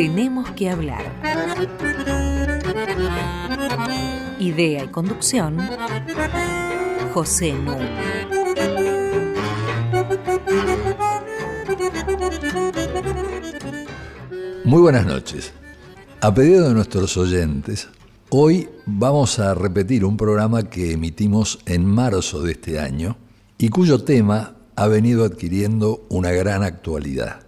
Tenemos que hablar. Idea y conducción, José Núñez. Muy buenas noches. A pedido de nuestros oyentes, hoy vamos a repetir un programa que emitimos en marzo de este año y cuyo tema ha venido adquiriendo una gran actualidad.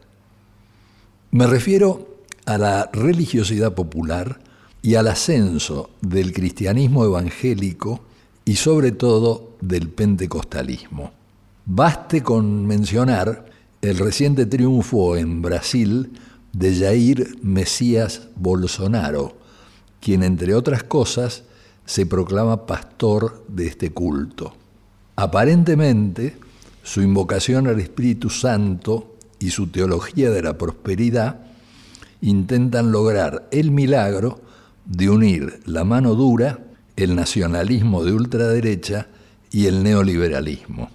Me refiero a la religiosidad popular y al ascenso del cristianismo evangélico y sobre todo del pentecostalismo. Baste con mencionar el reciente triunfo en Brasil de Jair Mesías Bolsonaro, quien entre otras cosas se proclama pastor de este culto. Aparentemente, su invocación al Espíritu Santo y su teología de la prosperidad intentan lograr el milagro de unir la mano dura, el nacionalismo de ultraderecha y el neoliberalismo.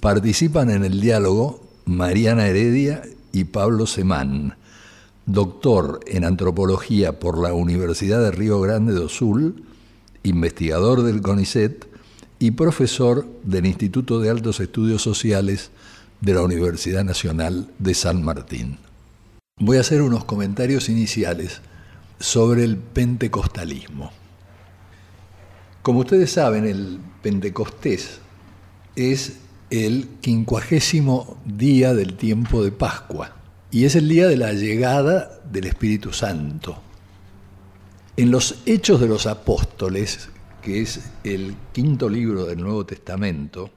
Participan en el diálogo Mariana Heredia y Pablo Semán, doctor en antropología por la Universidad de Río Grande do Sul, investigador del CONICET y profesor del Instituto de Altos Estudios Sociales de la Universidad Nacional de San Martín. Voy a hacer unos comentarios iniciales sobre el pentecostalismo. Como ustedes saben, el Pentecostés es el quincuagésimo día del tiempo de Pascua y es el día de la llegada del Espíritu Santo. En los Hechos de los Apóstoles, que es el quinto libro del Nuevo Testamento,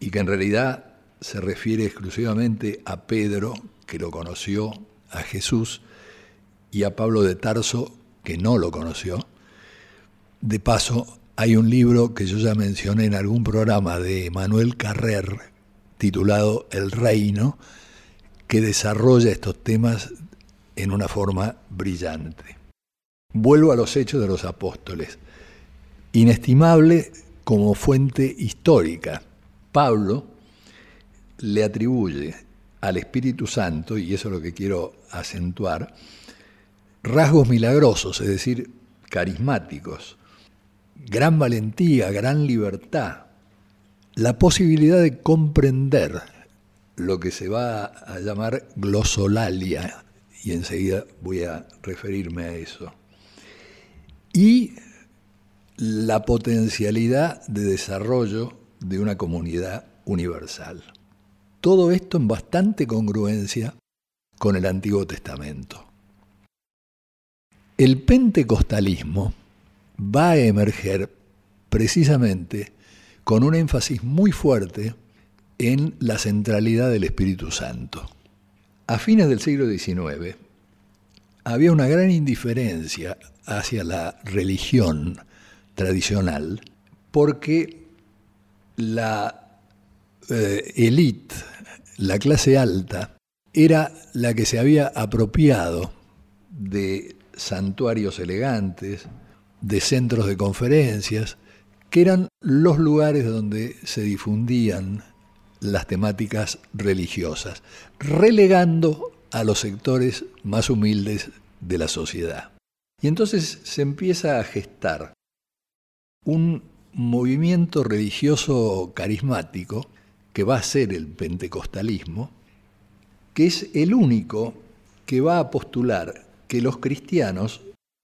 y que en realidad se refiere exclusivamente a Pedro, que lo conoció, a Jesús, y a Pablo de Tarso, que no lo conoció. De paso, hay un libro que yo ya mencioné en algún programa de Manuel Carrer, titulado El Reino, que desarrolla estos temas en una forma brillante. Vuelvo a los hechos de los apóstoles. Inestimable como fuente histórica. Pablo le atribuye al Espíritu Santo, y eso es lo que quiero acentuar, rasgos milagrosos, es decir, carismáticos, gran valentía, gran libertad, la posibilidad de comprender lo que se va a llamar glosolalia, y enseguida voy a referirme a eso, y la potencialidad de desarrollo de una comunidad universal. Todo esto en bastante congruencia con el Antiguo Testamento. El pentecostalismo va a emerger precisamente con un énfasis muy fuerte en la centralidad del Espíritu Santo. A fines del siglo XIX había una gran indiferencia hacia la religión tradicional porque la élite, eh, la clase alta, era la que se había apropiado de santuarios elegantes, de centros de conferencias, que eran los lugares donde se difundían las temáticas religiosas, relegando a los sectores más humildes de la sociedad. Y entonces se empieza a gestar un movimiento religioso carismático que va a ser el pentecostalismo, que es el único que va a postular que los cristianos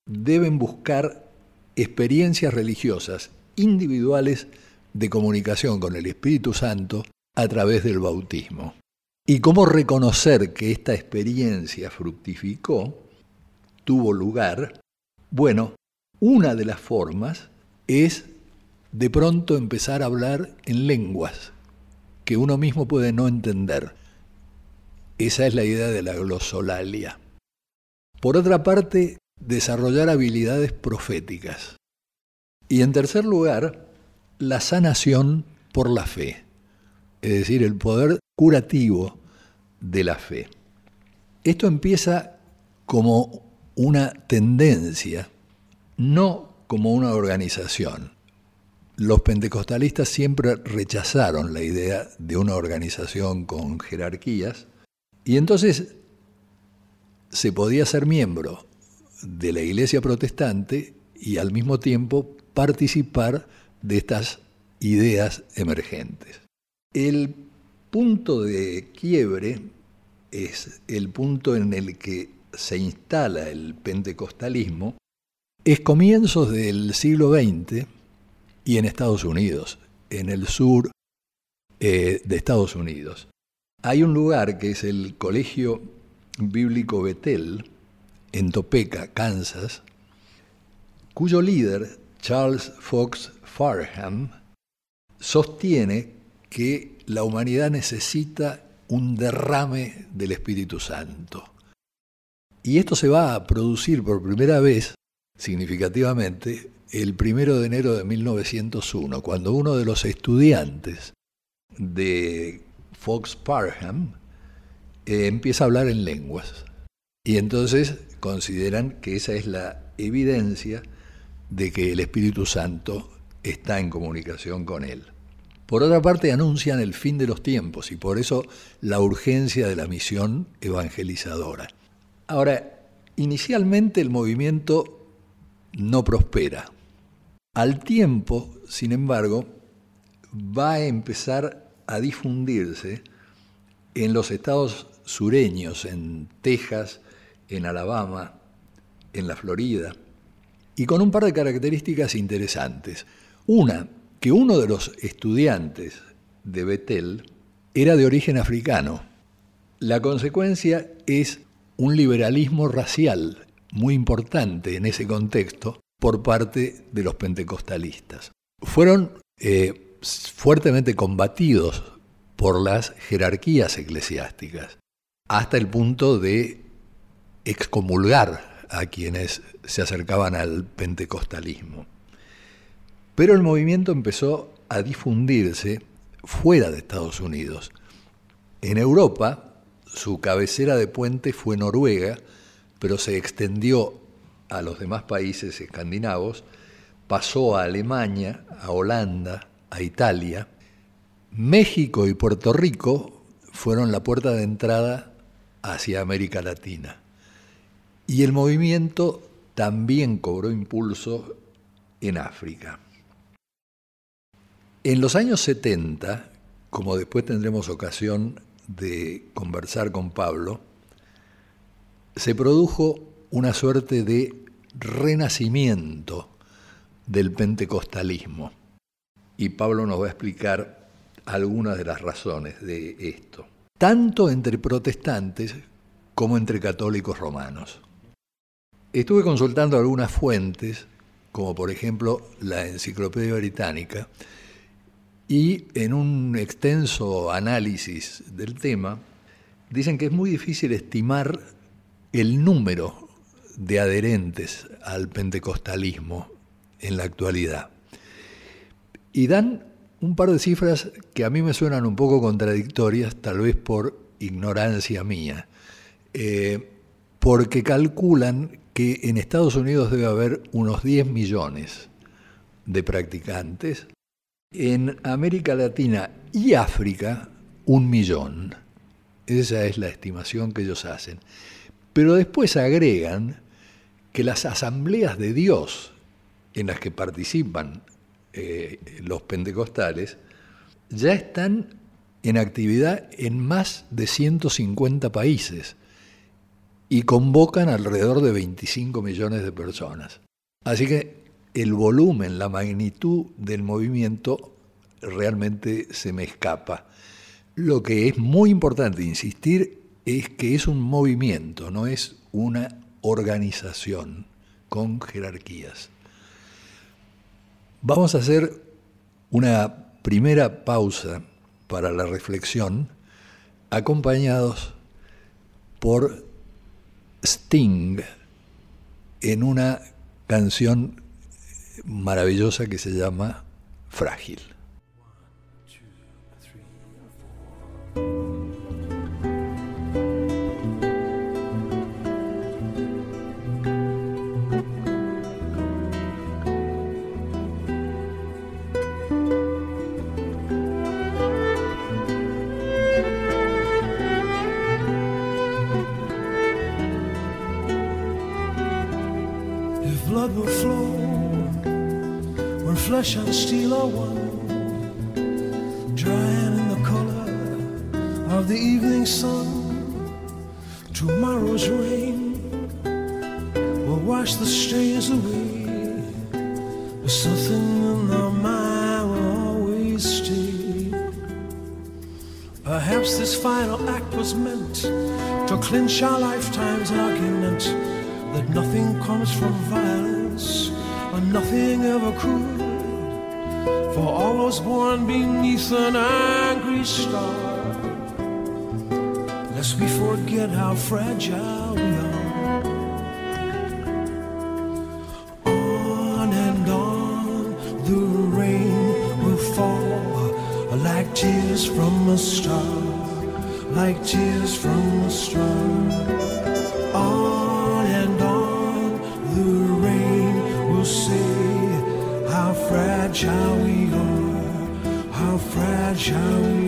deben buscar experiencias religiosas individuales de comunicación con el Espíritu Santo a través del bautismo. Y cómo reconocer que esta experiencia fructificó, tuvo lugar, bueno, una de las formas es de pronto empezar a hablar en lenguas que uno mismo puede no entender. Esa es la idea de la glosolalia. Por otra parte, desarrollar habilidades proféticas. Y en tercer lugar, la sanación por la fe, es decir, el poder curativo de la fe. Esto empieza como una tendencia, no como una organización. Los pentecostalistas siempre rechazaron la idea de una organización con jerarquías y entonces se podía ser miembro de la iglesia protestante y al mismo tiempo participar de estas ideas emergentes. El punto de quiebre es el punto en el que se instala el pentecostalismo, es comienzos del siglo XX y en Estados Unidos, en el sur eh, de Estados Unidos. Hay un lugar que es el Colegio Bíblico Betel, en Topeka, Kansas, cuyo líder, Charles Fox Farham, sostiene que la humanidad necesita un derrame del Espíritu Santo. Y esto se va a producir por primera vez, significativamente, el primero de enero de 1901, cuando uno de los estudiantes de Fox Parham eh, empieza a hablar en lenguas. Y entonces consideran que esa es la evidencia de que el Espíritu Santo está en comunicación con él. Por otra parte, anuncian el fin de los tiempos y por eso la urgencia de la misión evangelizadora. Ahora, inicialmente el movimiento no prospera. Al tiempo, sin embargo, va a empezar a difundirse en los estados sureños, en Texas, en Alabama, en la Florida, y con un par de características interesantes. Una, que uno de los estudiantes de Betel era de origen africano. La consecuencia es un liberalismo racial muy importante en ese contexto por parte de los pentecostalistas. Fueron eh, fuertemente combatidos por las jerarquías eclesiásticas, hasta el punto de excomulgar a quienes se acercaban al pentecostalismo. Pero el movimiento empezó a difundirse fuera de Estados Unidos. En Europa, su cabecera de puente fue Noruega, pero se extendió a los demás países escandinavos, pasó a Alemania, a Holanda, a Italia. México y Puerto Rico fueron la puerta de entrada hacia América Latina. Y el movimiento también cobró impulso en África. En los años 70, como después tendremos ocasión de conversar con Pablo, se produjo una suerte de renacimiento del pentecostalismo. Y Pablo nos va a explicar algunas de las razones de esto, tanto entre protestantes como entre católicos romanos. Estuve consultando algunas fuentes, como por ejemplo la Enciclopedia Británica, y en un extenso análisis del tema, dicen que es muy difícil estimar el número de adherentes al pentecostalismo en la actualidad. Y dan un par de cifras que a mí me suenan un poco contradictorias, tal vez por ignorancia mía, eh, porque calculan que en Estados Unidos debe haber unos 10 millones de practicantes en América Latina y África, un millón. Esa es la estimación que ellos hacen. Pero después agregan que las asambleas de Dios en las que participan eh, los pentecostales ya están en actividad en más de 150 países y convocan alrededor de 25 millones de personas. Así que el volumen, la magnitud del movimiento realmente se me escapa. Lo que es muy importante insistir es que es un movimiento, no es una organización con jerarquías. Vamos a hacer una primera pausa para la reflexión, acompañados por Sting en una canción maravillosa que se llama Frágil. Flesh and steel are one, drying in the color of the evening sun. Tomorrow's rain will wash the stains away. But something in the mind will always stay. Perhaps this final act was meant to clinch our lifetime's argument that nothing comes from violence and nothing ever could. For all was born beneath an angry star. Lest we forget how fragile we are. On and on the rain will fall like tears from a star, like tears from a star. Fragile we are, how fragile we are.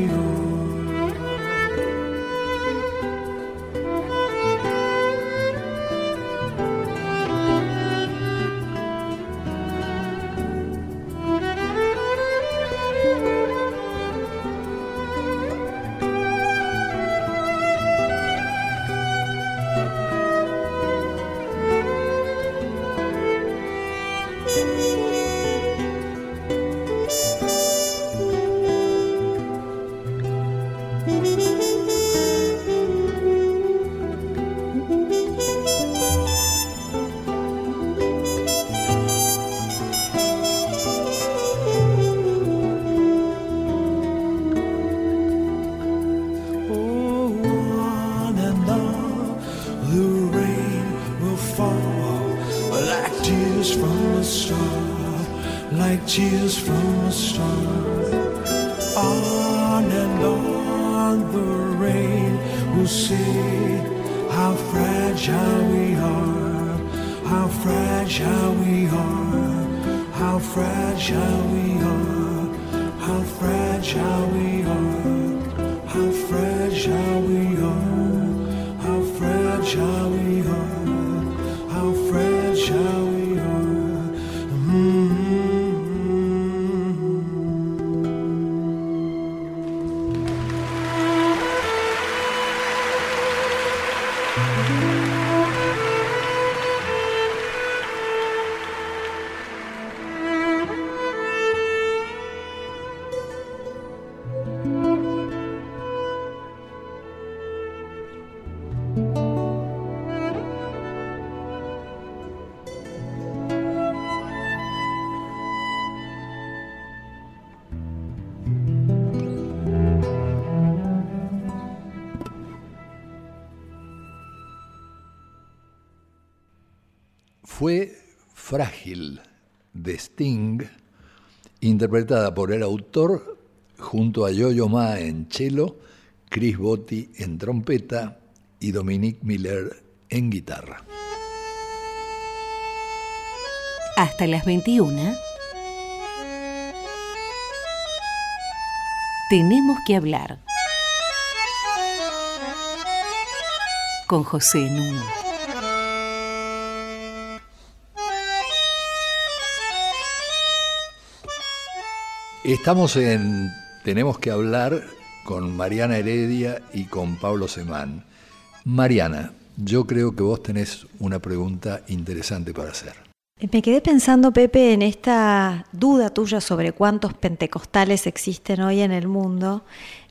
How fragile we are, how fragile we are. How fragile we are, how fragile we are, interpretada por el autor junto a Yo-Yo Ma en cello, Chris Botti en trompeta y Dominique Miller en guitarra. Hasta las 21. Tenemos que hablar. Con José Nuno. Estamos en Tenemos que hablar con Mariana Heredia y con Pablo Semán. Mariana, yo creo que vos tenés una pregunta interesante para hacer. Me quedé pensando, Pepe, en esta duda tuya sobre cuántos pentecostales existen hoy en el mundo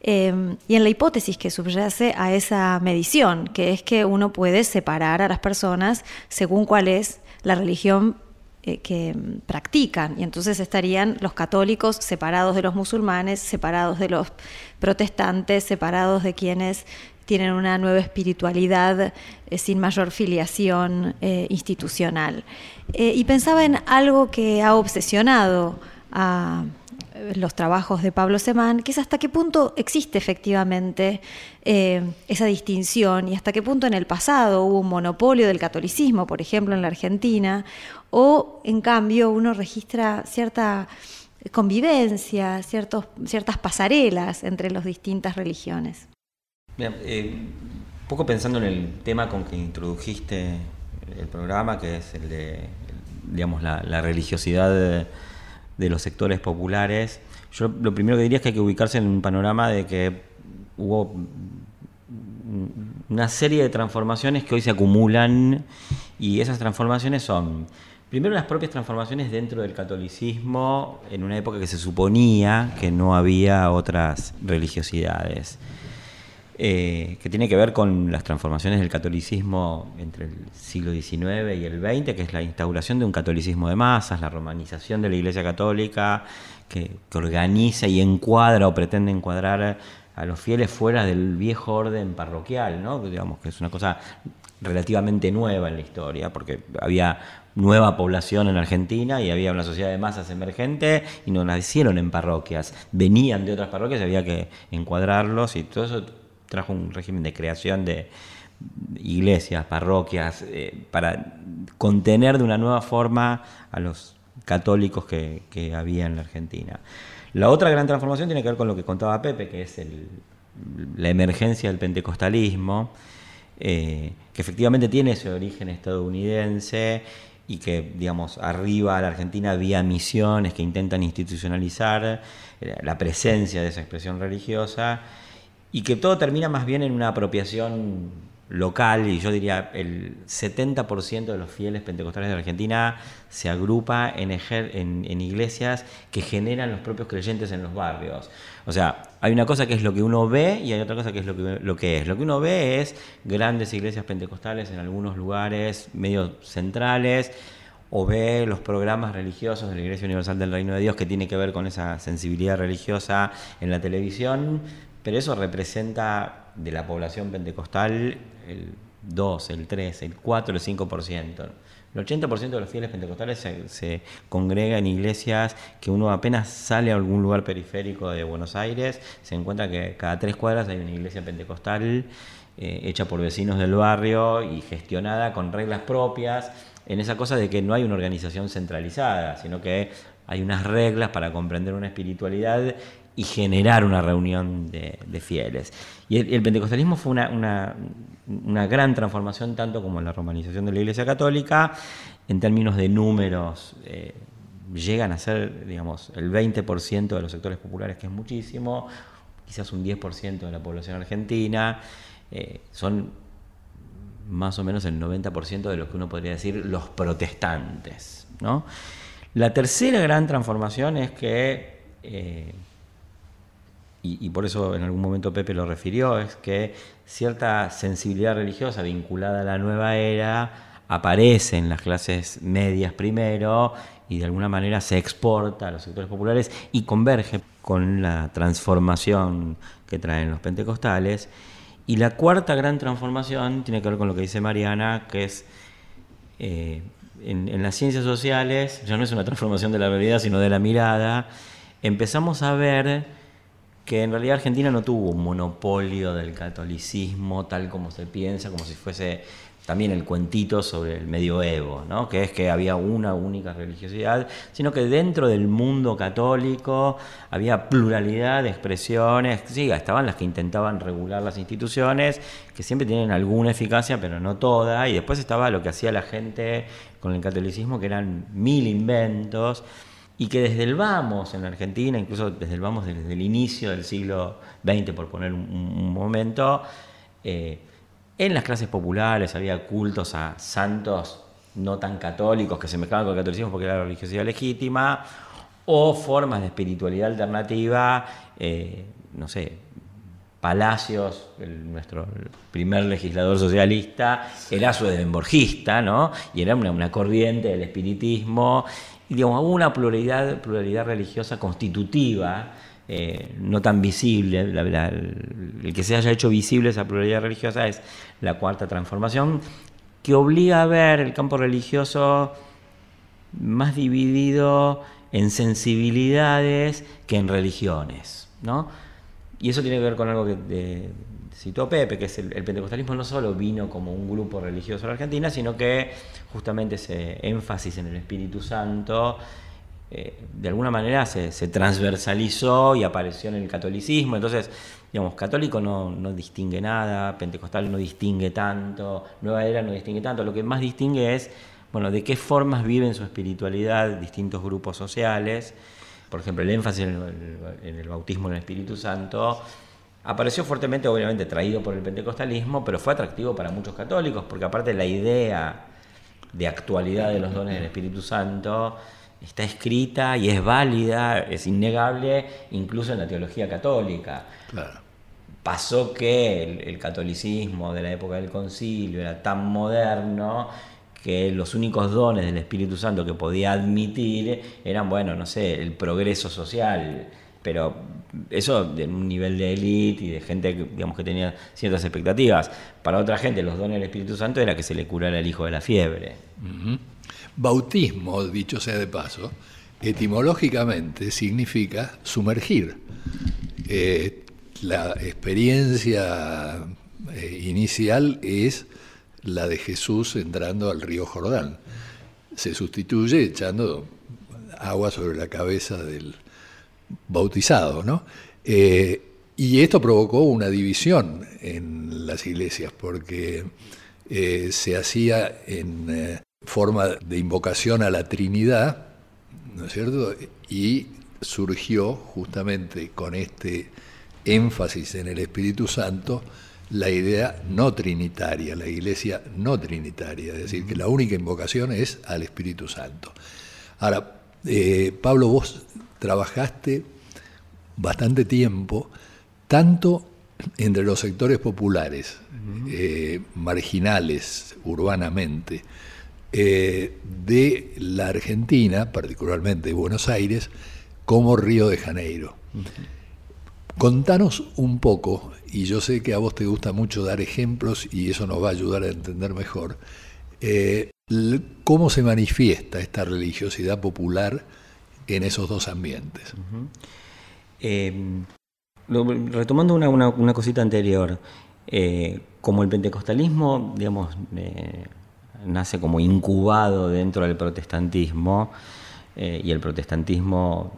eh, y en la hipótesis que subyace a esa medición, que es que uno puede separar a las personas según cuál es la religión eh, que practican. Y entonces estarían los católicos separados de los musulmanes, separados de los protestantes, separados de quienes tienen una nueva espiritualidad eh, sin mayor filiación eh, institucional. Y pensaba en algo que ha obsesionado a los trabajos de Pablo Semán, que es hasta qué punto existe efectivamente eh, esa distinción y hasta qué punto en el pasado hubo un monopolio del catolicismo, por ejemplo, en la Argentina, o en cambio uno registra cierta convivencia, ciertos, ciertas pasarelas entre las distintas religiones. Bien, eh, un poco pensando en el tema con que introdujiste el programa, que es el de, digamos, la, religiosidad de los sectores populares. Yo lo primero que diría es que hay que ubicarse en un panorama de que hubo una serie de transformaciones que hoy se acumulan y esas transformaciones son, primero las propias transformaciones dentro del catolicismo en una época que se suponía que no había otras religiosidades. Eh, que tiene que ver con las transformaciones del catolicismo entre el siglo XIX y el XX, que es la instauración de un catolicismo de masas, la romanización de la Iglesia Católica, que, organiza y encuadra o pretende encuadrar a los fieles fuera del viejo orden parroquial, ¿no? digamos que es una cosa relativamente nueva en la historia, porque había nueva población en Argentina y había una sociedad de masas emergente y no nacieron en parroquias, venían de otras parroquias y había que encuadrarlos y todo eso trajo un régimen de creación de iglesias, parroquias, eh, para contener de una nueva forma a los católicos que, había en la Argentina. La otra gran transformación tiene que ver con lo que contaba Pepe, que es la emergencia del pentecostalismo, eh, que efectivamente tiene ese origen estadounidense y que, digamos, arriba a la Argentina había misiones que intentan institucionalizar eh, la presencia de esa expresión religiosa y que todo termina más bien en una apropiación local y yo diría el 70% de los fieles pentecostales de Argentina se agrupa en, iglesias que generan los propios creyentes en los barrios. O sea, hay una cosa que es lo que uno ve y hay otra cosa que es lo que, lo que es. Lo que uno ve es grandes iglesias pentecostales en algunos lugares medio centrales o ve los programas religiosos de la Iglesia Universal del Reino de Dios que tiene que ver con esa sensibilidad religiosa en la televisión, pero eso representa de la población pentecostal el 2, el 3, el 4, el 5%. El 80% de los fieles pentecostales se, congrega en iglesias que uno apenas sale a algún lugar periférico de Buenos Aires, se encuentra que cada tres cuadras hay una iglesia pentecostal eh, hecha por vecinos del barrio y gestionada con reglas propias, en esa cosa de que no hay una organización centralizada, sino que hay unas reglas para comprender una espiritualidad y generar una reunión de, fieles. Y el, pentecostalismo fue una, gran transformación, tanto como la romanización de la Iglesia Católica, en términos de números. Eh, llegan a ser, digamos, el 20% de los sectores populares, que es muchísimo, quizás un 10% de la población argentina, eh, son más o menos el 90% de los que uno podría decir los protestantes. ¿no? La tercera gran transformación es que eh, y, por eso en algún momento Pepe lo refirió, es que cierta sensibilidad religiosa vinculada a la nueva era aparece en las clases medias primero y de alguna manera se exporta a los sectores populares y converge con la transformación que traen los pentecostales. Y la cuarta gran transformación tiene que ver con lo que dice Mariana, que es eh, en, en las ciencias sociales, ya no es una transformación de la realidad, sino de la mirada, empezamos a ver que en realidad Argentina no tuvo un monopolio del catolicismo tal como se piensa, como si fuese también el cuentito sobre el medioevo, ¿no? que es que había una única religiosidad, sino que dentro del mundo católico había pluralidad de expresiones, sí, estaban las que intentaban regular las instituciones, que siempre tienen alguna eficacia, pero no toda, y después estaba lo que hacía la gente con el catolicismo, que eran mil inventos, y que desde el vamos en Argentina, incluso desde el vamos desde el inicio del siglo XX, por poner un, momento, eh, en las clases populares había cultos a santos no tan católicos que se mezclaban con el catolicismo porque era la religiosidad legítima, o formas de espiritualidad alternativa, eh, no sé, Palacios, nuestro primer legislador socialista, era suedenborgista, ¿no? Y era una, una corriente del espiritismo y digamos, una pluralidad, pluralidad religiosa constitutiva, eh, no tan visible. el, que se haya hecho visible esa pluralidad religiosa es la cuarta transformación, que obliga a ver el campo religioso más dividido en sensibilidades que en religiones. ¿no? Y eso tiene que ver con algo que citó Pepe, que es el, pentecostalismo no solo vino como un grupo religioso en Argentina, sino que justamente ese énfasis en el Espíritu Santo eh, de alguna manera se, transversalizó y apareció en el catolicismo. Entonces, digamos, católico no, no, distingue nada, pentecostal no distingue tanto, nueva era no distingue tanto, lo que más distingue es bueno, de qué formas viven su espiritualidad distintos grupos sociales. Por ejemplo, el énfasis en el, en el bautismo en el Espíritu Santo apareció fuertemente, obviamente, traído por el pentecostalismo, pero fue atractivo para muchos católicos, porque aparte la idea de actualidad de los dones del Espíritu Santo está escrita y es válida, es innegable, incluso en la teología católica. Pasó que el, catolicismo de la época del concilio era tan moderno que los únicos dones del Espíritu Santo que podía admitir eran, bueno, no sé, el progreso social, pero eso en un nivel de élite y de gente que, digamos, que tenía ciertas expectativas. Para otra gente, los dones del Espíritu Santo era que se le curara el hijo de la fiebre. Bautismo, dicho sea de paso, etimológicamente significa sumergir. Eh, la experiencia eh, inicial es la de Jesús entrando al río Jordán. Se sustituye echando agua sobre la cabeza del, bautizado, ¿no? Eh, y esto provocó una división en las iglesias, porque eh, se hacía en eh, forma de invocación a la Trinidad, ¿no es cierto? Y surgió justamente con este énfasis en el Espíritu Santo la idea no trinitaria, la iglesia no trinitaria, es decir, que la única invocación es al Espíritu Santo. Ahora, Pablo, vos trabajaste bastante tiempo, tanto entre los sectores populares, eh, marginales urbanamente, eh, de la Argentina, particularmente de Buenos Aires, como Río de Janeiro. Contanos un poco, y yo sé que a vos te gusta mucho dar ejemplos y eso nos va a ayudar a entender mejor, eh, cómo se manifiesta esta religiosidad popular en esos dos ambientes. Em, retomando una, cosita anterior, eh, como el pentecostalismo, digamos, eh, nace como incubado dentro del protestantismo, eh, y el protestantismo,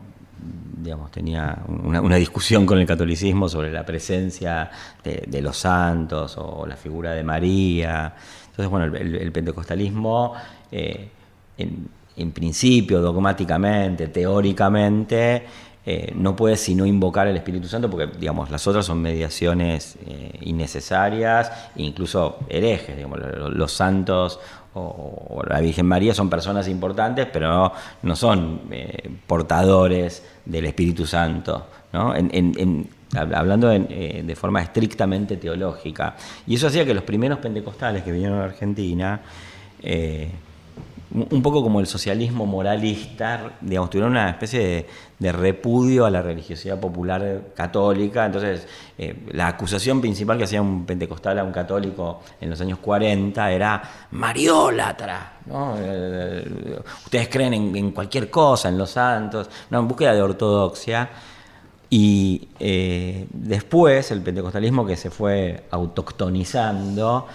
digamos, tenía una, discusión con el catolicismo sobre la presencia de, los santos o la figura de María. Entonces, bueno, el, pentecostalismo, en, en principio, dogmáticamente, teóricamente, eh, no puede sino invocar el Espíritu Santo porque, digamos, las otras son mediaciones eh, innecesarias, incluso herejes, digamos, los, santos o, la Virgen María son personas importantes, pero no, son eh, portadores del Espíritu Santo, hablando de forma estrictamente teológica. Y eso hacía que los primeros pentecostales que vinieron a Argentina, un poco como el socialismo moralista, digamos, tuvieron una especie de, repudio a la religiosidad popular católica. Entonces, eh, la acusación principal que hacía un pentecostal a un católico en los años 40 era mariólatra. ¿no? Eh, ustedes creen en, cualquier cosa, en los santos, no, en búsqueda de ortodoxia. Y eh, después el pentecostalismo que se fue autoctonizando,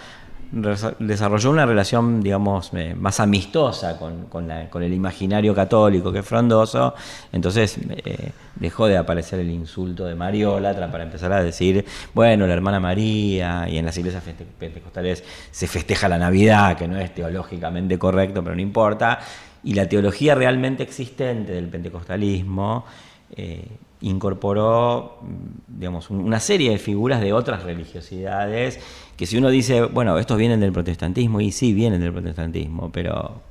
desarrolló una relación, digamos, eh, más amistosa con, el imaginario católico que es frondoso, entonces eh, dejó de aparecer el insulto de Mariólatra para empezar a decir, bueno, la hermana María, y en las iglesias pentecostales se festeja la Navidad, que no es teológicamente correcto, pero no importa, y la teología realmente existente del pentecostalismo, eh, incorporó digamos, una serie de figuras de otras religiosidades que si uno dice, bueno, estos vienen del protestantismo, y sí, vienen del protestantismo, pero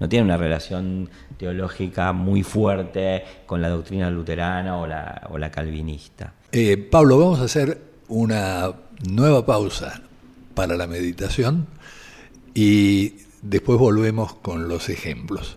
no tienen una relación teológica muy fuerte con la doctrina luterana o la, o la calvinista. Eh, Pablo, vamos a hacer una nueva pausa para la meditación y después volvemos con los ejemplos.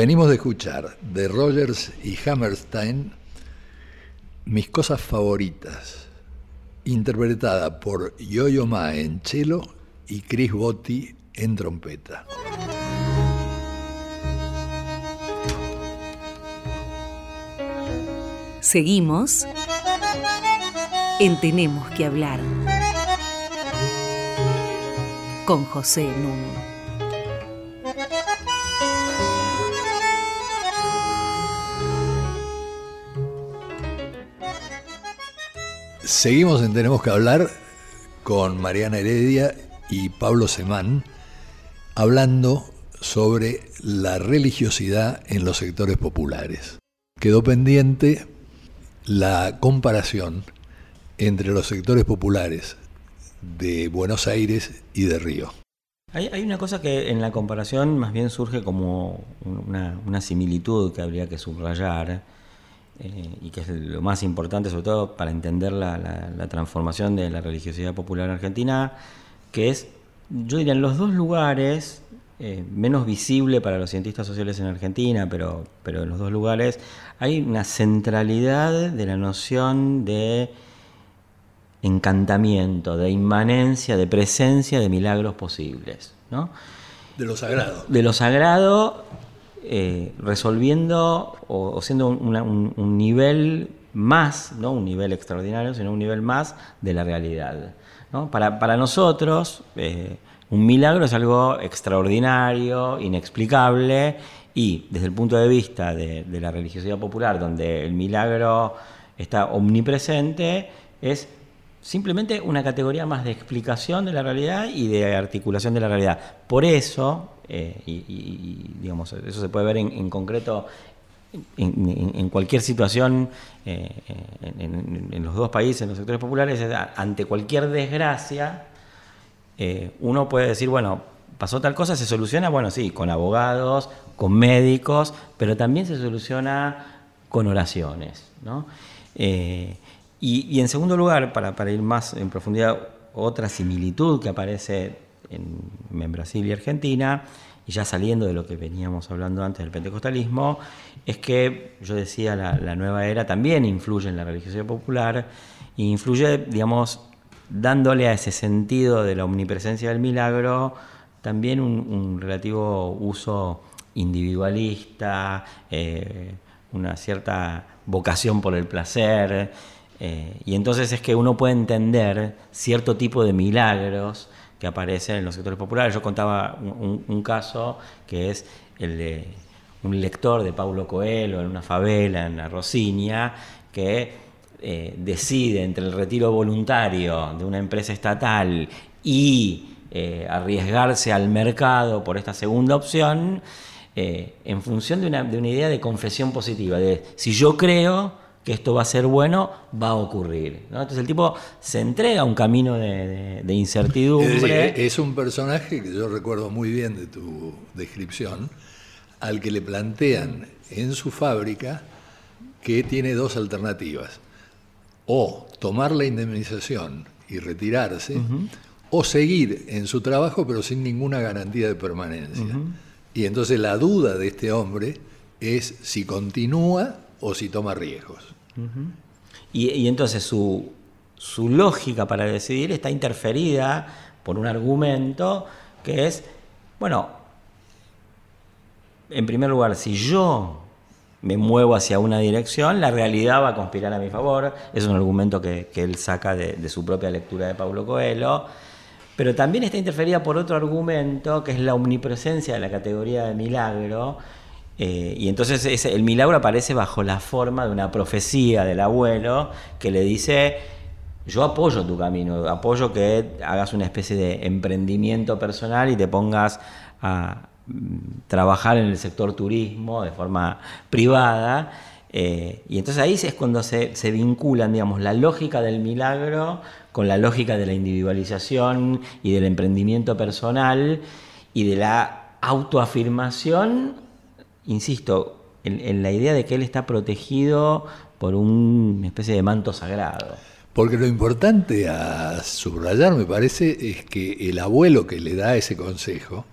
Venimos de escuchar de Rogers y Hammerstein Mis cosas favoritas, interpretada por Yo-Yo Ma en cello y Chris Botti en trompeta. Seguimos en Tenemos que hablar con José Nuno. Seguimos en Tenemos que hablar con Mariana Heredia y Pablo Semán, hablando sobre la religiosidad en los sectores populares. Quedó pendiente la comparación entre los sectores populares de Buenos Aires y de Río. Hay, una cosa que en la comparación más bien surge como una similitud que habría que subrayar eh, y que es lo más importante, sobre todo para entender la, transformación de la religiosidad popular argentina, que es, yo diría, en los dos lugares, eh, menos visible para los cientistas sociales en Argentina, pero, pero en los dos lugares, hay una centralidad de la noción de encantamiento, de inmanencia, de presencia de milagros posibles. ¿no? De lo sagrado. De lo sagrado eh, resolviendo o, siendo un, nivel más, no un nivel extraordinario, sino un nivel más de la realidad. Para, nosotros, eh, un milagro es algo extraordinario, inexplicable, y desde el punto de vista de, de la religiosidad popular, donde el milagro está omnipresente, es simplemente una categoría más de explicación de la realidad y de articulación de la realidad. Por eso, eh, y, digamos, eso se puede ver en, concreto en, cualquier situación eh, en, los dos países, en los sectores populares, ante cualquier desgracia, eh, uno puede decir, bueno, pasó tal cosa, se soluciona, bueno, sí, con abogados, con médicos, pero también se soluciona con oraciones. y, en segundo lugar, para, para ir más en profundidad, otra similitud que aparece en, Brasil y Argentina, y ya saliendo de lo que veníamos hablando antes del pentecostalismo, es que yo decía la, nueva era también influye en la religiosidad popular e influye, digamos, dándole a ese sentido de la omnipresencia del milagro también un, relativo uso individualista, eh, una cierta vocación por el placer, eh, y entonces es que uno puede entender cierto tipo de milagros que aparecen en los sectores populares. Yo contaba un, caso que es el de un lector de Paulo Coelho en una favela en la Rosinia que eh, decide entre el retiro voluntario de una empresa estatal y eh, arriesgarse al mercado por esta segunda opción, eh, en función de una, de una idea de confesión positiva, de si yo creo, que esto va a ser bueno, va a ocurrir. Entonces el tipo se entrega a un camino de, incertidumbre. Es, un personaje que yo recuerdo muy bien de tu descripción, al que le plantean en su fábrica que tiene dos alternativas. O tomar la indemnización y retirarse, o seguir en su trabajo pero sin ninguna garantía de permanencia. Y entonces la duda de este hombre es si continúa o si toma riesgos. y, entonces su, lógica para decidir está interferida por un argumento que es, bueno, en primer lugar, si yo me muevo hacia una dirección, la realidad va a conspirar a mi favor. Es un argumento que, él saca de, de, su propia lectura de Paulo Coelho. Pero también está interferida por otro argumento, que es la omnipresencia de la categoría de milagro, eh, y entonces el milagro aparece bajo la forma de una profecía del abuelo que le dice, yo apoyo tu camino, apoyo que hagas una especie de emprendimiento personal y te pongas a mm, trabajar en el sector turismo de forma privada. Eh, y entonces ahí es cuando se, se, vinculan, digamos, la lógica del milagro con la lógica de la individualización y del emprendimiento personal y de la autoafirmación insisto, en, la idea de que él está protegido por una especie de manto sagrado. Porque lo importante a subrayar, me parece, es que el abuelo que le da ese consejo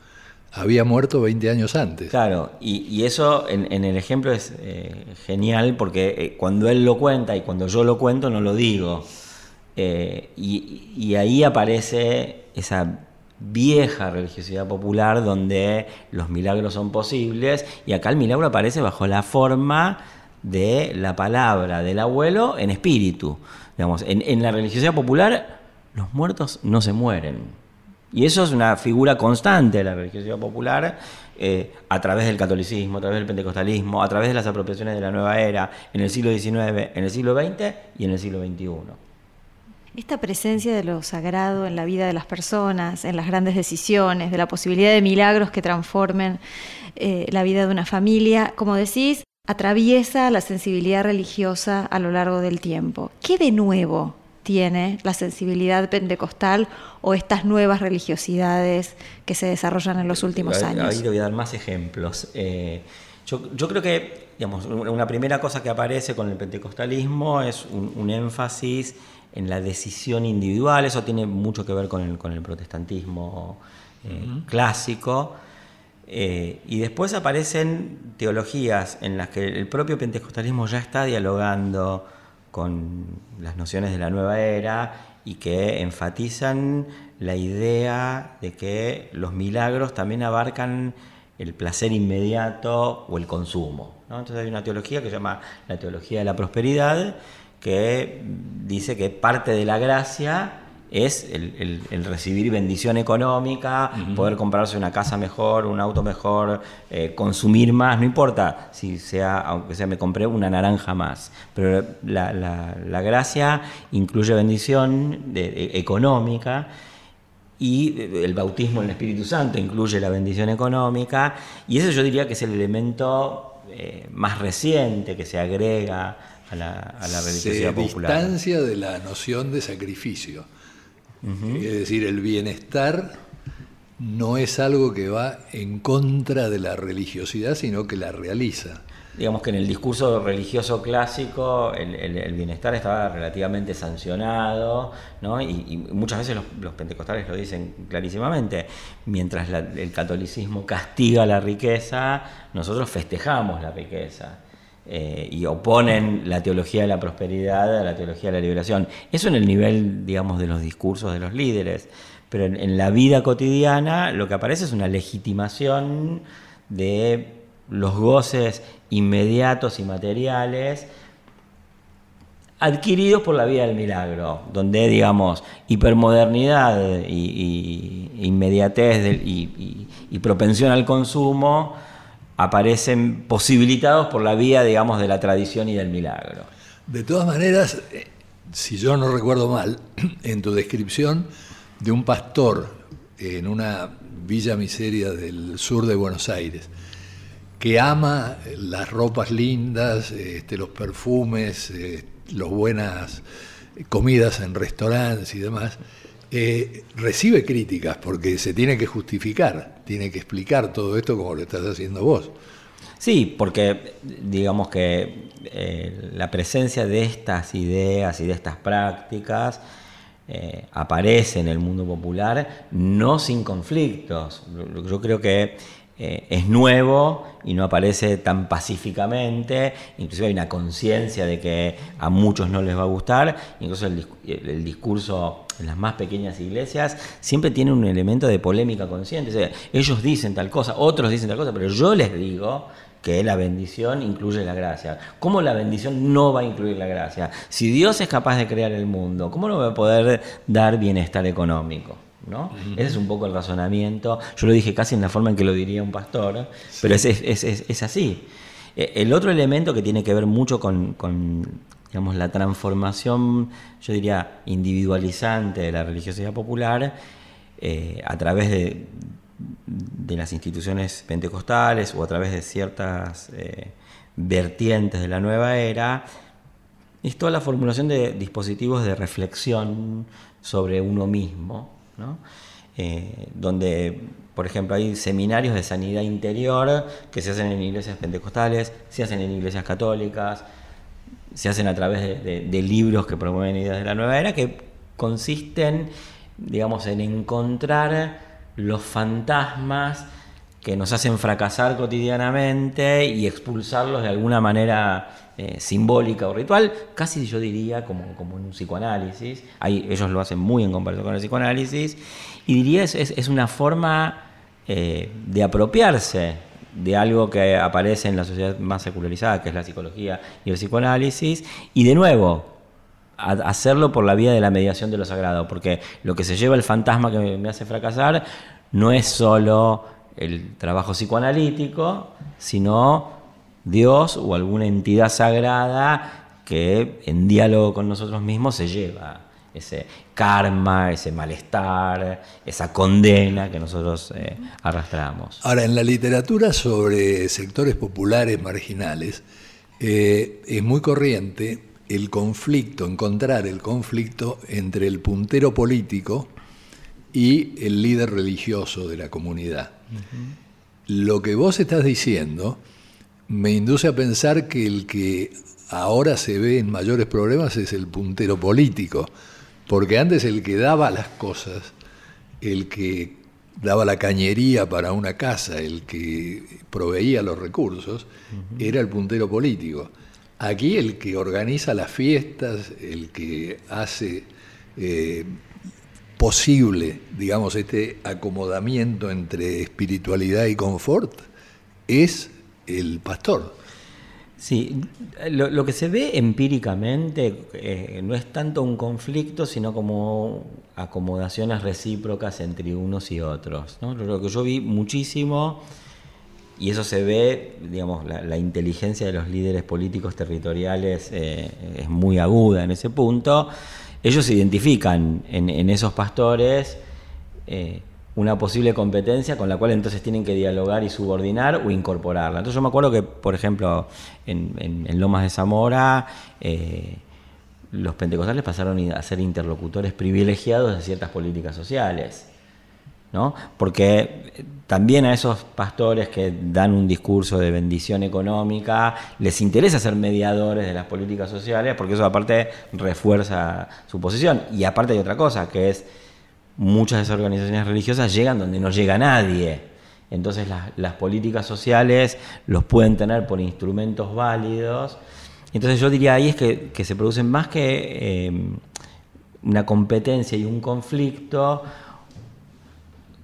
había muerto 20 años antes. Claro, y, eso en, el ejemplo es eh, genial porque eh, cuando él lo cuenta y cuando yo lo cuento no lo digo. Eh, y, ahí aparece esa vieja religiosidad popular donde los milagros son posibles y acá el milagro aparece bajo la forma de la palabra del abuelo en espíritu. Digamos, en la religiosidad popular los muertos no se mueren. Y eso es una figura constante de la religiosidad popular eh, a través del catolicismo, a través del pentecostalismo, a través de las apropiaciones de la nueva era en el siglo XIX, en el siglo XX y en el siglo XXI. Esta presencia de lo sagrado en la vida de las personas, en las grandes decisiones, de la posibilidad de milagros que transformen eh, la vida de una familia, como decís, atraviesa la sensibilidad religiosa a lo largo del tiempo. ¿Qué de nuevo tiene la sensibilidad pentecostal o estas nuevas religiosidades que se desarrollan en los últimos años. Ahí te voy a dar más ejemplos. Eh, yo, creo que digamos, una primera cosa que aparece con el pentecostalismo es un, énfasis en la decisión individual, eso tiene mucho que ver con el, con el protestantismo eh, clásico. Eh, y después aparecen teologías en las que el propio pentecostalismo ya está dialogando con las nociones de la nueva era y que enfatizan la idea de que los milagros también abarcan el placer inmediato o el consumo. Entonces hay una teología que se llama la teología de la prosperidad, que dice que parte de la gracia es el, recibir bendición económica, poder comprarse una casa mejor, un auto mejor, eh, consumir más, no importa si sea, aunque sea me compré una naranja más, pero la, gracia incluye bendición económica y el bautismo en el Espíritu Santo incluye la bendición económica y eso yo diría que es el elemento eh, más reciente que se agrega a la, a la religiosidad se popular. distancia de la noción de sacrificio. Es decir, el bienestar no es algo que va en contra de la religiosidad, sino que la realiza. Digamos que en el discurso religioso clásico el, bienestar estaba relativamente sancionado, ¿no? y, muchas veces los, pentecostales lo dicen clarísimamente. Mientras el catolicismo castiga la riqueza, nosotros festejamos la riqueza. Eh, y oponen la teología de la prosperidad a la teología de la liberación. Eso en el nivel, digamos, de los discursos de los líderes. Pero en, la vida cotidiana lo que aparece es una legitimación de los goces inmediatos y materiales adquiridos por la vida del milagro, donde, digamos, hipermodernidad y, inmediatez y propensión al consumo aparecen posibilitados por la vía, digamos, de la tradición y del milagro. De todas maneras, eh, si yo no recuerdo mal, en tu descripción de un pastor en una villa miseria del sur de Buenos Aires, que ama las ropas lindas, este, los perfumes, eh, las buenas comidas en restaurantes y demás, eh, recibe críticas porque se tiene que justificar, tiene que explicar todo esto como lo estás haciendo vos. Sí, porque digamos que eh, la presencia de estas ideas y de estas prácticas eh, aparece en el mundo popular no sin conflictos. Yo creo que eh, es nuevo y no aparece tan pacíficamente, inclusive hay una conciencia de que a muchos no les va a gustar, incluso el, discurso en las más pequeñas iglesias siempre tiene un elemento de polémica consciente, ellos dicen tal cosa, otros dicen tal cosa, pero yo les digo que la bendición incluye la gracia. ¿Cómo la bendición no va a incluir la gracia? Si Dios es capaz de crear el mundo, ¿cómo no va a poder dar bienestar económico? ¿no? Ese es un poco el razonamiento. Yo lo dije casi en la forma en que lo diría un pastor, pero es, es, así. E, el otro elemento que tiene que ver mucho con, digamos, la transformación, yo diría, individualizante de la religiosidad popular, eh, a través de, las instituciones pentecostales o a través de ciertas eh, vertientes de la nueva era, es toda la formulación de dispositivos de reflexión sobre uno mismo, ¿no? Eh, donde, por ejemplo, hay seminarios de sanidad interior que se hacen en iglesias pentecostales, se hacen en iglesias católicas, se hacen a través de, libros que promueven ideas de la nueva era, que consisten, digamos, en encontrar los fantasmas que nos hacen fracasar cotidianamente y expulsarlos de alguna manera eh, simbólica o ritual, casi yo diría como, como en un psicoanálisis. Ahí, ellos lo hacen muy en comparación con el psicoanálisis. Y diría es, es, una forma eh, de apropiarse de algo que aparece en la sociedad más secularizada, que es la psicología y el psicoanálisis, y de nuevo, hacerlo por la vía de la mediación de lo sagrado, porque lo que se lleva el fantasma que me hace fracasar no es solo el trabajo psicoanalítico, sino Dios o alguna entidad sagrada que en diálogo con nosotros mismos se lleva ese karma, ese malestar, esa condena que nosotros eh, arrastramos. Ahora, en la literatura sobre sectores populares marginales, eh, es muy corriente el conflicto, encontrar el conflicto entre el puntero político y el líder religioso de la comunidad. Lo que vos estás diciendo me induce a pensar que el que ahora se ve en mayores problemas es el puntero político, porque antes el que daba las cosas, el que daba la cañería para una casa, el que proveía los recursos, era el puntero político. Aquí el que organiza las fiestas, el que hace eh, posible, digamos, este acomodamiento entre espiritualidad y confort, es el pastor. Sí, lo, que se ve empíricamente eh, no es tanto un conflicto, sino como acomodaciones recíprocas entre unos y otros. Lo que yo vi muchísimo y eso se ve, digamos, la, inteligencia de los líderes políticos territoriales eh, es muy aguda en ese punto. Ellos identifican en, esos pastores eh, una posible competencia con la cual entonces tienen que dialogar y subordinar o incorporarla. Entonces yo me acuerdo que, por ejemplo, en, Lomas de Zamora, eh, los pentecostales pasaron a ser interlocutores privilegiados de ciertas políticas sociales. ¿no? Porque también a esos pastores que dan un discurso de bendición económica les interesa ser mediadores de las políticas sociales porque eso aparte refuerza su posición. Y aparte hay otra cosa, que es muchas de esas organizaciones religiosas llegan donde no llega nadie. Entonces las, políticas sociales los pueden tener por instrumentos válidos. Entonces yo diría ahí es que, se producen más que eh, una competencia y un conflicto,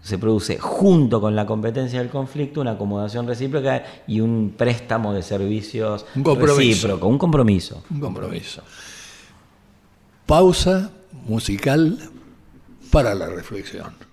se produce junto con la competencia del conflicto una acomodación recíproca y un préstamo de servicios un recíproco, un compromiso. Un compromiso. Pausa musical para la reflexión.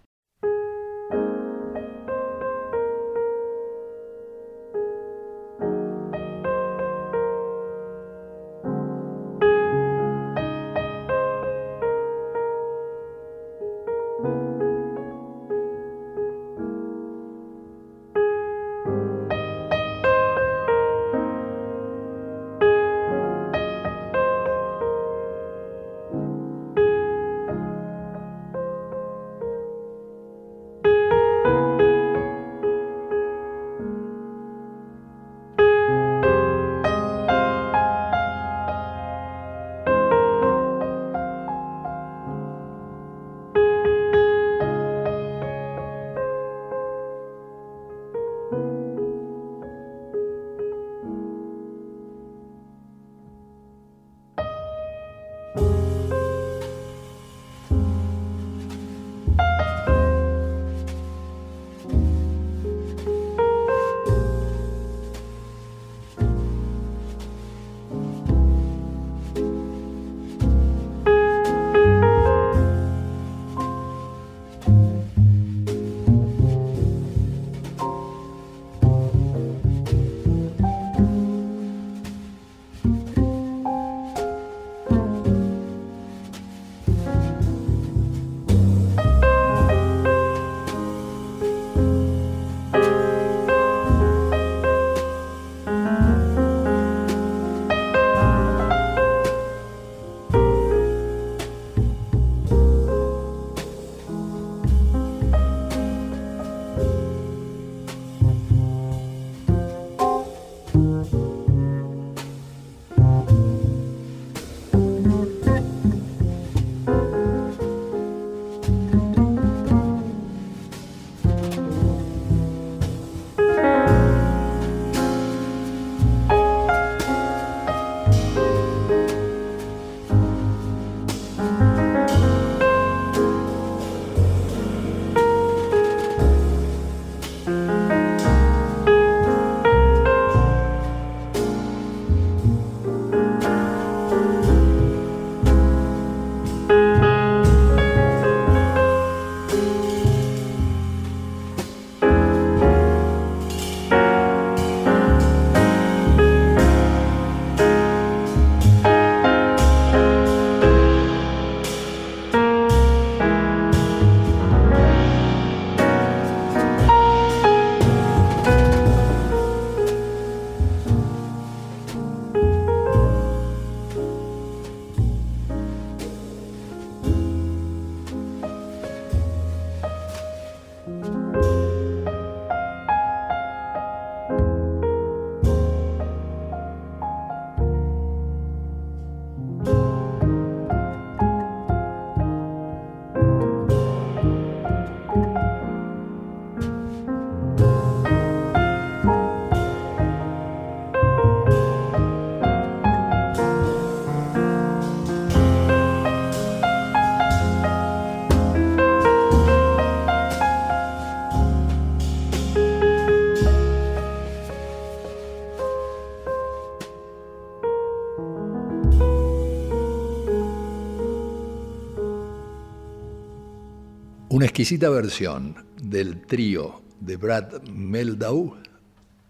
Una exquisita versión del trío de Brad Meldau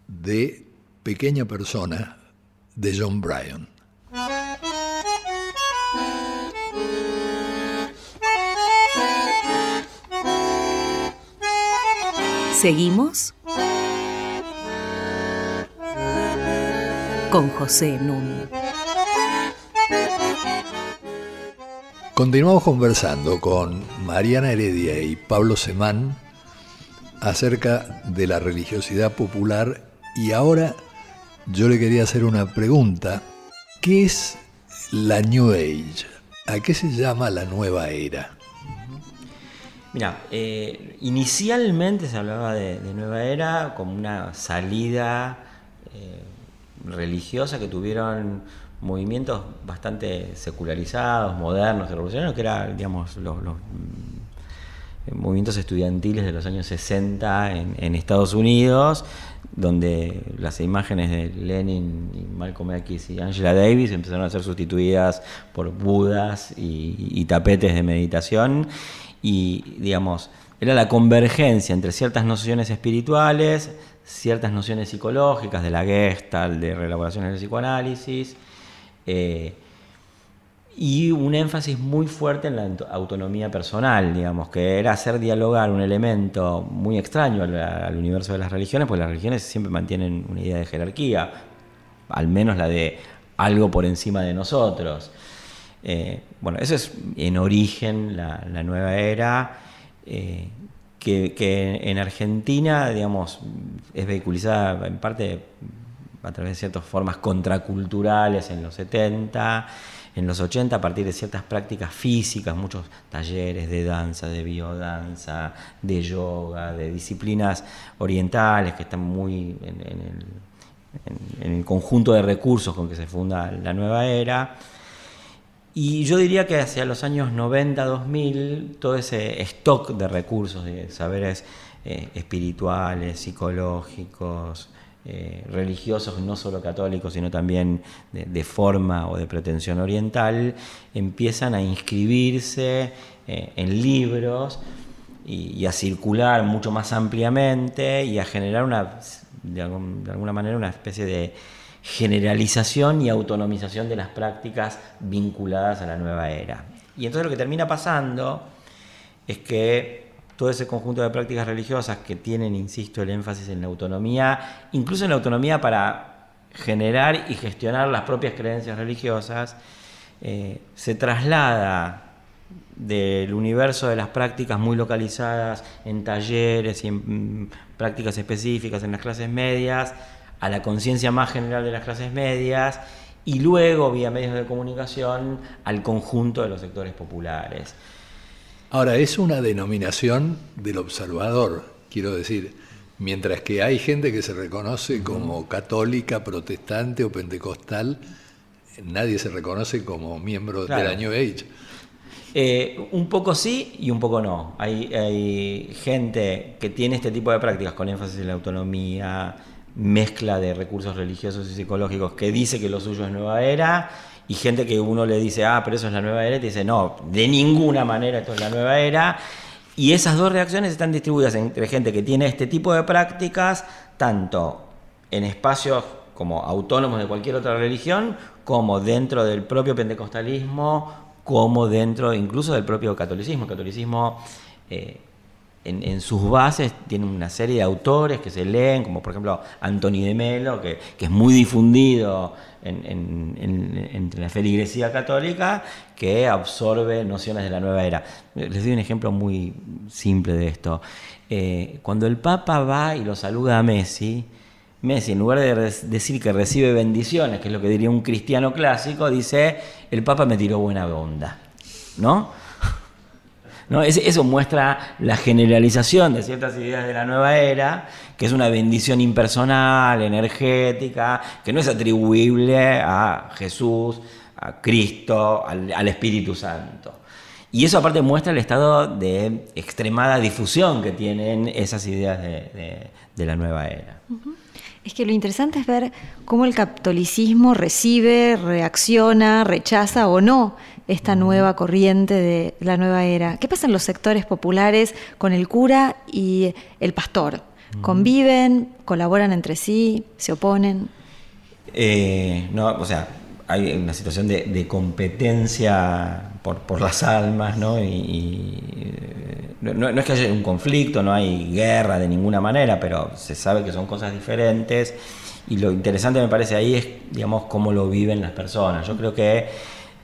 de Pequeña Persona de John Bryan. Seguimos con José Nun. Continuamos conversando con Mariana Heredia y Pablo Semán acerca de la religiosidad popular y ahora yo le quería hacer una pregunta. ¿Qué es la New Age? ¿A qué se llama la nueva era? Mira, eh, inicialmente se hablaba de, nueva era como una salida eh, religiosa que tuvieron movimientos bastante secularizados, modernos, revolucionarios, que eran, digamos, los, mm, movimientos estudiantiles de los años 60 en, Estados Unidos, donde las imágenes de Lenin y Malcolm X y Angela Davis empezaron a ser sustituidas por budas y tapetes de meditación. Y, digamos, era la convergencia entre ciertas nociones espirituales, ciertas nociones psicológicas de la Gestalt, de reelaboraciones del psicoanálisis, eh, y un énfasis muy fuerte en la autonomía personal, digamos, que era hacer dialogar un elemento muy extraño al, universo de las religiones, porque las religiones siempre mantienen una idea de jerarquía, al menos la de algo por encima de nosotros. Eh, bueno, eso es en origen la, nueva era, eh, que, en Argentina, digamos, es vehiculizada en parte a través de ciertas formas contraculturales en los 70, en los 80 a partir de ciertas prácticas físicas, muchos talleres de danza, de biodanza, de yoga, de disciplinas orientales que están muy en, el, conjunto de recursos con que se funda la nueva era. Y yo diría que hacia los años 90, 2000, todo ese stock de recursos, de saberes eh, espirituales, psicológicos, eh, religiosos, no solo católicos, sino también de, forma o de pretensión oriental, empiezan a inscribirse eh, en libros y, a circular mucho más ampliamente y a generar una, de alguna manera una especie de generalización y autonomización de las prácticas vinculadas a la nueva era. Y entonces lo que termina pasando es que todo ese conjunto de prácticas religiosas que tienen, insisto, el énfasis en la autonomía, incluso en la autonomía para generar y gestionar las propias creencias religiosas, eh, se traslada del universo de las prácticas muy localizadas en talleres y en mm, prácticas específicas en las clases medias a la conciencia más general de las clases medias y luego, vía medios de comunicación, al conjunto de los sectores populares. Ahora, es una denominación del observador, quiero decir, mientras que hay gente que se reconoce como católica, protestante o pentecostal, nadie se reconoce como miembro de la New Age. Eh, un poco sí y un poco no. Hay, hay gente que tiene este tipo de prácticas con énfasis en la autonomía, mezcla de recursos religiosos y psicológicos que dice que lo suyo es nueva era y gente que uno le dice, ah, pero eso es la nueva era, y te dice, no, de ninguna manera esto es la nueva era. Y esas dos reacciones están distribuidas entre gente que tiene este tipo de prácticas, tanto en espacios como autónomos de cualquier otra religión, como dentro del propio pentecostalismo, como dentro incluso del propio catolicismo. El catolicismo eh, en, sus bases tiene una serie de autores que se leen, como por ejemplo Antoni de Melo, que, es muy difundido entre la feligresía católica, que absorbe nociones de la nueva era. Les doy un ejemplo muy simple de esto. Eh, cuando el Papa va y lo saluda a Messi, Messi, en lugar de decir que recibe bendiciones, que es lo que diría un cristiano clásico, dice, el Papa me tiró buena onda. ¿No? Eso muestra la generalización de ciertas ideas de la nueva era, que es una bendición impersonal, energética, que no es atribuible a Jesús, a Cristo, al, Espíritu Santo. Y eso aparte muestra el estado de extremada difusión que tienen esas ideas de, la nueva era. Es que lo interesante es ver cómo el catolicismo recibe, reacciona, rechaza o no esta nueva corriente de la nueva era. ¿Qué pasa en los sectores populares con el cura y el pastor? ¿Conviven? ¿Colaboran entre sí? ¿Se oponen? Eh, no, o sea, hay una situación de, competencia por, las almas, ¿no? Y, eh, no, es que haya un conflicto, no hay guerra de ninguna manera, pero se sabe que son cosas diferentes. Y lo interesante me parece ahí es, digamos, cómo lo viven las personas. Yo creo que,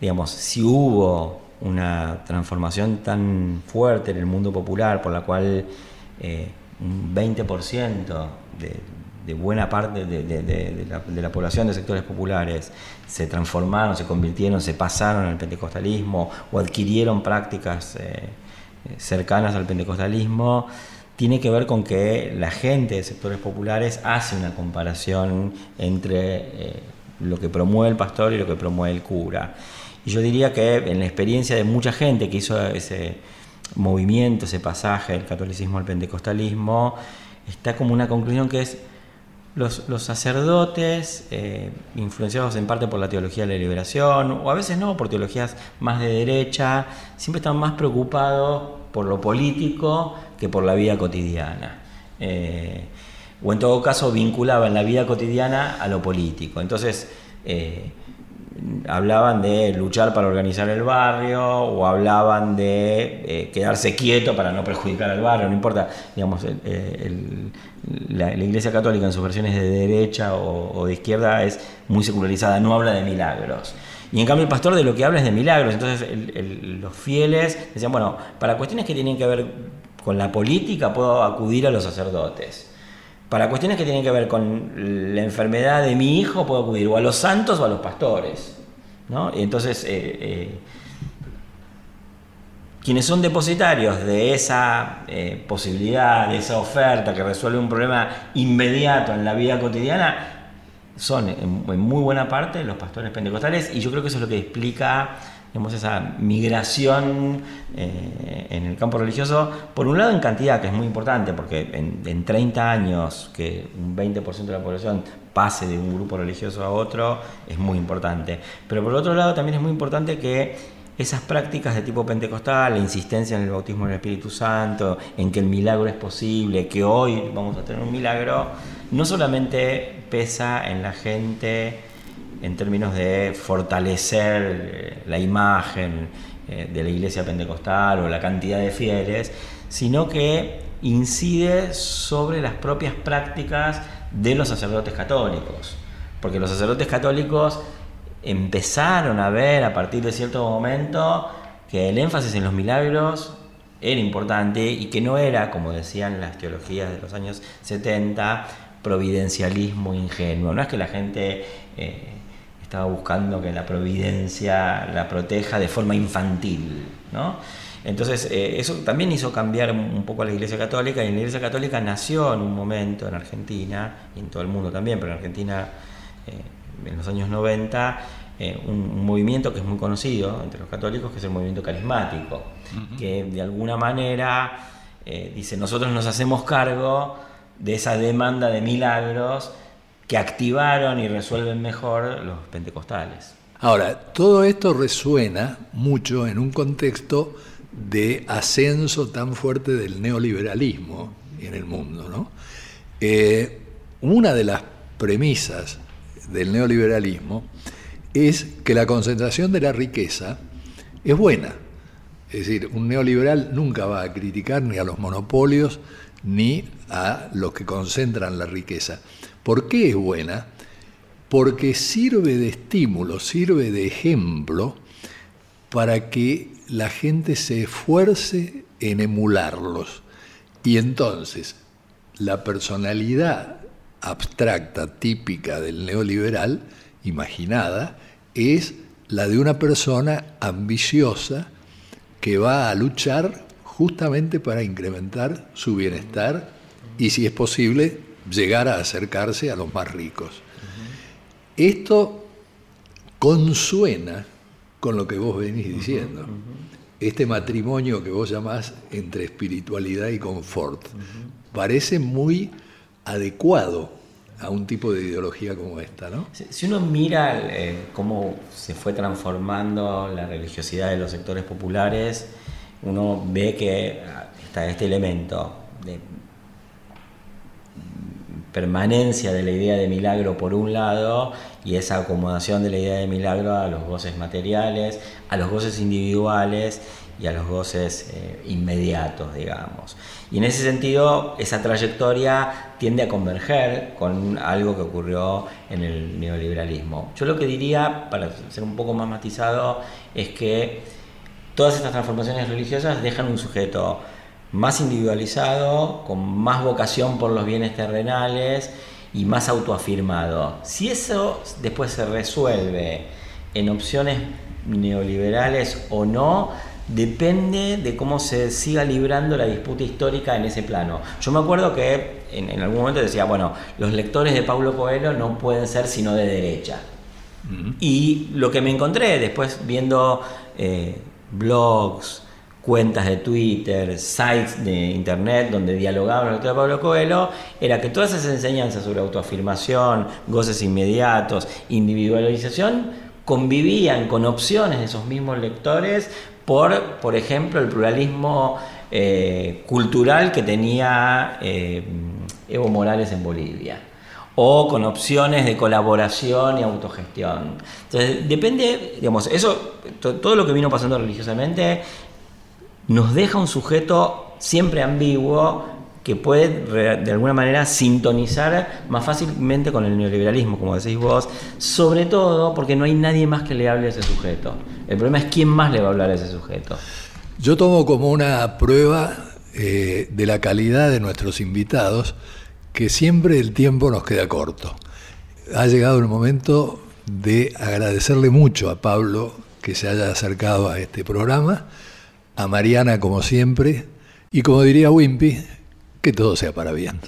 digamos, si hubo una transformación tan fuerte en el mundo popular por la cual eh, un 20% de, buena parte de, la, población de sectores populares se transformaron, se convirtieron, se pasaron al pentecostalismo o adquirieron prácticas eh, cercanas al pentecostalismo, tiene que ver con que la gente de sectores populares hace una comparación entre eh, lo que promueve el pastor y lo que promueve el cura. Y yo diría que en la experiencia de mucha gente que hizo ese movimiento, ese pasaje del catolicismo al pentecostalismo, está como una conclusión que es los, sacerdotes, eh, influenciados en parte por la teología de la liberación, o a veces no, por teologías más de derecha, siempre están más preocupados por lo político que por la vida cotidiana. Eh, o en todo caso vinculaban la vida cotidiana a lo político. Entonces, eh, hablaban de luchar para organizar el barrio o hablaban de eh, quedarse quieto para no perjudicar al barrio, no importa, digamos, la, Iglesia Católica en sus versiones de derecha o, de izquierda es muy secularizada, no habla de milagros. Y en cambio el pastor de lo que habla es de milagros, entonces los fieles decían, bueno, para cuestiones que tienen que ver con la política puedo acudir a los sacerdotes. Para cuestiones que tienen que ver con la enfermedad de mi hijo, puedo acudir o a los santos o a los pastores. ¿no? Y entonces, eh, eh, quienes son depositarios de esa eh, posibilidad, de esa oferta que resuelve un problema inmediato en la vida cotidiana, son en muy buena parte los pastores pentecostales y yo creo que eso es lo que explica esa migración eh, en el campo religioso, por un lado en cantidad, que es muy importante, porque en, 30 años que un 20% de la población pase de un grupo religioso a otro, es muy importante. Pero por otro lado también es muy importante que esas prácticas de tipo pentecostal, la insistencia en el bautismo del Espíritu Santo, en que el milagro es posible, que hoy vamos a tener un milagro, no solamente pesa en la gente en términos de fortalecer eh, la imagen eh, de la iglesia pentecostal o la cantidad de fieles, sino que incide sobre las propias prácticas de los sacerdotes católicos. Porque los sacerdotes católicos empezaron a ver a partir de cierto momento que el énfasis en los milagros era importante y que no era, como decían las teologías de los años 70, providencialismo ingenuo. No es que la gente eh, estaba buscando que la providencia la proteja de forma infantil, ¿no? Entonces, eh, eso también hizo cambiar un poco a la Iglesia Católica, y la Iglesia Católica nació en un momento en Argentina, y en todo el mundo también, pero en Argentina eh, en los años 90, eh, un, movimiento que es muy conocido entre los católicos, que es el movimiento carismático, que de alguna manera dice, nosotros nos hacemos cargo de esa demanda de milagros, que activaron y resuelven mejor los pentecostales. Ahora, todo esto resuena mucho en un contexto de ascenso tan fuerte del neoliberalismo en el mundo. ¿no? Eh, una de las premisas del neoliberalismo es que la concentración de la riqueza es buena. Es decir, un neoliberal nunca va a criticar ni a los monopolios ni a los que concentran la riqueza. ¿Por qué es buena? Porque sirve de estímulo, sirve de ejemplo para que la gente se esfuerce en emularlos. Y entonces, la personalidad abstracta, típica del neoliberal, imaginada, es la de una persona ambiciosa que va a luchar justamente para incrementar su bienestar y, si es posible, llegar a acercarse a los más ricos. Esto consuena con lo que vos venís diciendo. Este matrimonio que vos llamás entre espiritualidad y confort parece muy adecuado a un tipo de ideología como esta, ¿no? Si, uno mira eh, cómo se fue transformando la religiosidad de los sectores populares, uno ve que ah, está este elemento permanencia de la idea de milagro por un lado y esa acomodación de la idea de milagro a los goces materiales, a los goces individuales y a los goces eh, inmediatos, digamos. Y en ese sentido, esa trayectoria tiende a converger con algo que ocurrió en el neoliberalismo. Yo lo que diría, para ser un poco más matizado, es que todas estas transformaciones religiosas dejan un sujeto más individualizado, con más vocación por los bienes terrenales y más autoafirmado. Si eso después se resuelve en opciones neoliberales o no, depende de cómo se siga librando la disputa histórica en ese plano. Yo me acuerdo que en, algún momento decía, bueno, los lectores de Paulo Coelho no pueden ser sino de derecha. Y lo que me encontré después viendo eh, blogs, cuentas de Twitter, sites de internet donde dialogaban con de Pablo Coelho, era que todas esas enseñanzas sobre autoafirmación, goces inmediatos, individualización, convivían con opciones de esos mismos lectores por, por ejemplo, el pluralismo eh, cultural que tenía eh, Evo Morales en Bolivia o con opciones de colaboración y autogestión. Entonces, depende, digamos, eso, todo lo que vino pasando religiosamente nos deja un sujeto siempre ambiguo que puede de alguna manera sintonizar más fácilmente con el neoliberalismo, como decís vos, sobre todo porque no hay nadie más que le hable a ese sujeto. El problema es quién más le va a hablar a ese sujeto. Yo tomo como una prueba eh, de la calidad de nuestros invitados que siempre el tiempo nos queda corto. Ha llegado el momento de agradecerle mucho a Pablo que se haya acercado a este programa a Mariana como siempre y como diría Wimpy, que todo sea para bien.